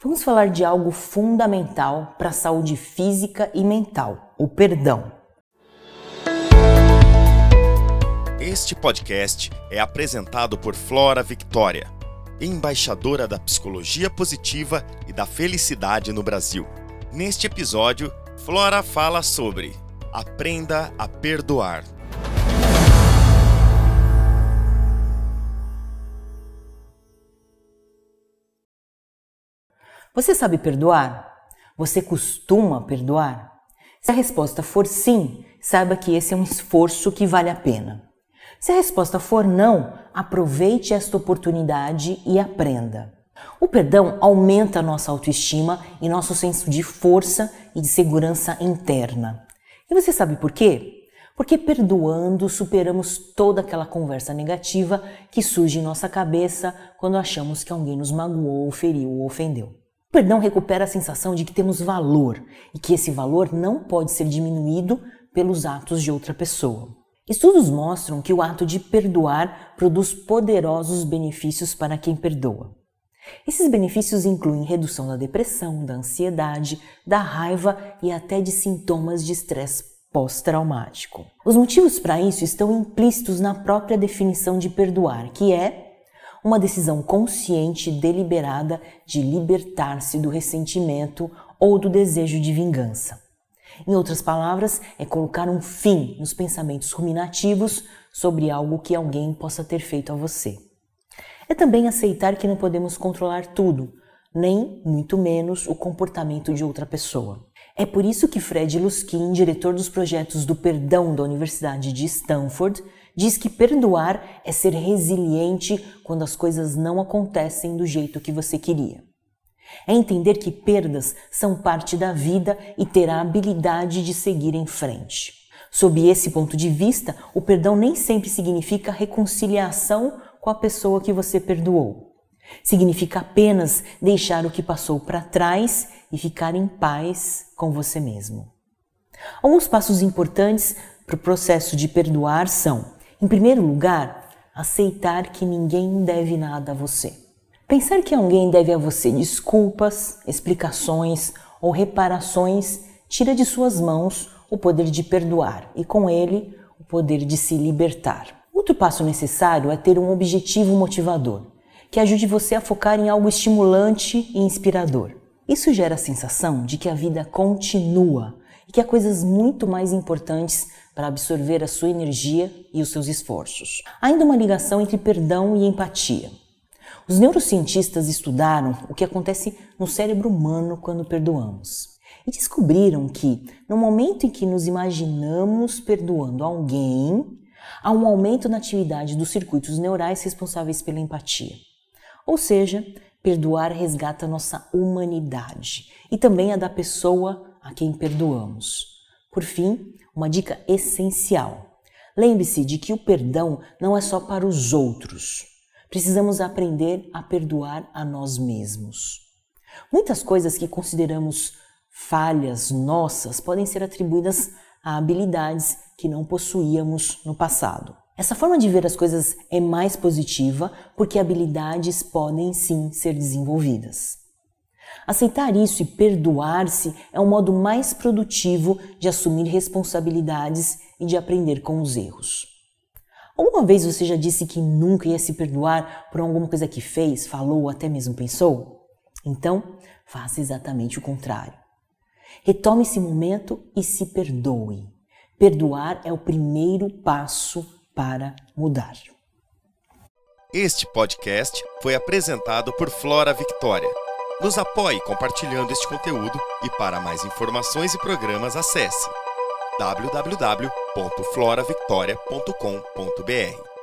Vamos falar de algo fundamental para a saúde física e mental: o perdão. Este podcast é apresentado por Flora Victoria, embaixadora da psicologia positiva e da felicidade no Brasil. Neste episódio, Flora fala sobre Aprenda a perdoar. Você sabe perdoar? Você costuma perdoar? Se a resposta for sim, saiba que esse é um esforço que vale a pena. Se a resposta for não, aproveite esta oportunidade e aprenda. O perdão aumenta nossa autoestima e nosso senso de força e de segurança interna. E você sabe por quê? Porque perdoando superamos toda aquela conversa negativa que surge em nossa cabeça quando achamos que alguém nos magoou, feriu ou ofendeu. Perdão recupera a sensação de que temos valor e que esse valor não pode ser diminuído pelos atos de outra pessoa. Estudos mostram que o ato de perdoar produz poderosos benefícios para quem perdoa. Esses benefícios incluem redução da depressão, da ansiedade, da raiva e até de sintomas de estresse pós-traumático. Os motivos para isso estão implícitos na própria definição de perdoar, que é uma decisão consciente e deliberada de libertar-se do ressentimento ou do desejo de vingança. Em outras palavras, é colocar um fim nos pensamentos ruminativos sobre algo que alguém possa ter feito a você. É também aceitar que não podemos controlar tudo, nem, muito menos, o comportamento de outra pessoa. É por isso que Fred Luskin, diretor dos projetos do perdão da Universidade de Stanford, Diz que perdoar é ser resiliente quando as coisas não acontecem do jeito que você queria. É entender que perdas são parte da vida e ter a habilidade de seguir em frente. Sob esse ponto de vista, o perdão nem sempre significa reconciliação com a pessoa que você perdoou. Significa apenas deixar o que passou para trás e ficar em paz com você mesmo. Alguns passos importantes para o processo de perdoar são em primeiro lugar, aceitar que ninguém deve nada a você. Pensar que alguém deve a você desculpas, explicações ou reparações tira de suas mãos o poder de perdoar e, com ele, o poder de se libertar. Outro passo necessário é ter um objetivo motivador, que ajude você a focar em algo estimulante e inspirador. Isso gera a sensação de que a vida continua e que há coisas muito mais importantes para absorver a sua energia e os seus esforços. Ainda uma ligação entre perdão e empatia. Os neurocientistas estudaram o que acontece no cérebro humano quando perdoamos e descobriram que, no momento em que nos imaginamos perdoando alguém, há um aumento na atividade dos circuitos neurais responsáveis pela empatia. Ou seja, perdoar resgata nossa humanidade e também a da pessoa a quem perdoamos. Por fim, uma dica essencial. Lembre-se de que o perdão não é só para os outros. Precisamos aprender a perdoar a nós mesmos. Muitas coisas que consideramos falhas nossas podem ser atribuídas a habilidades que não possuíamos no passado. Essa forma de ver as coisas é mais positiva porque habilidades podem sim ser desenvolvidas. Aceitar isso e perdoar-se é um modo mais produtivo de assumir responsabilidades e de aprender com os erros. Alguma vez você já disse que nunca ia se perdoar por alguma coisa que fez, falou ou até mesmo pensou? Então, faça exatamente o contrário. Retome esse momento e se perdoe. Perdoar é o primeiro passo para mudar. Este podcast foi apresentado por Flora Victoria nos apoie compartilhando este conteúdo e para mais informações e programas acesse www.floravictoria.com.br.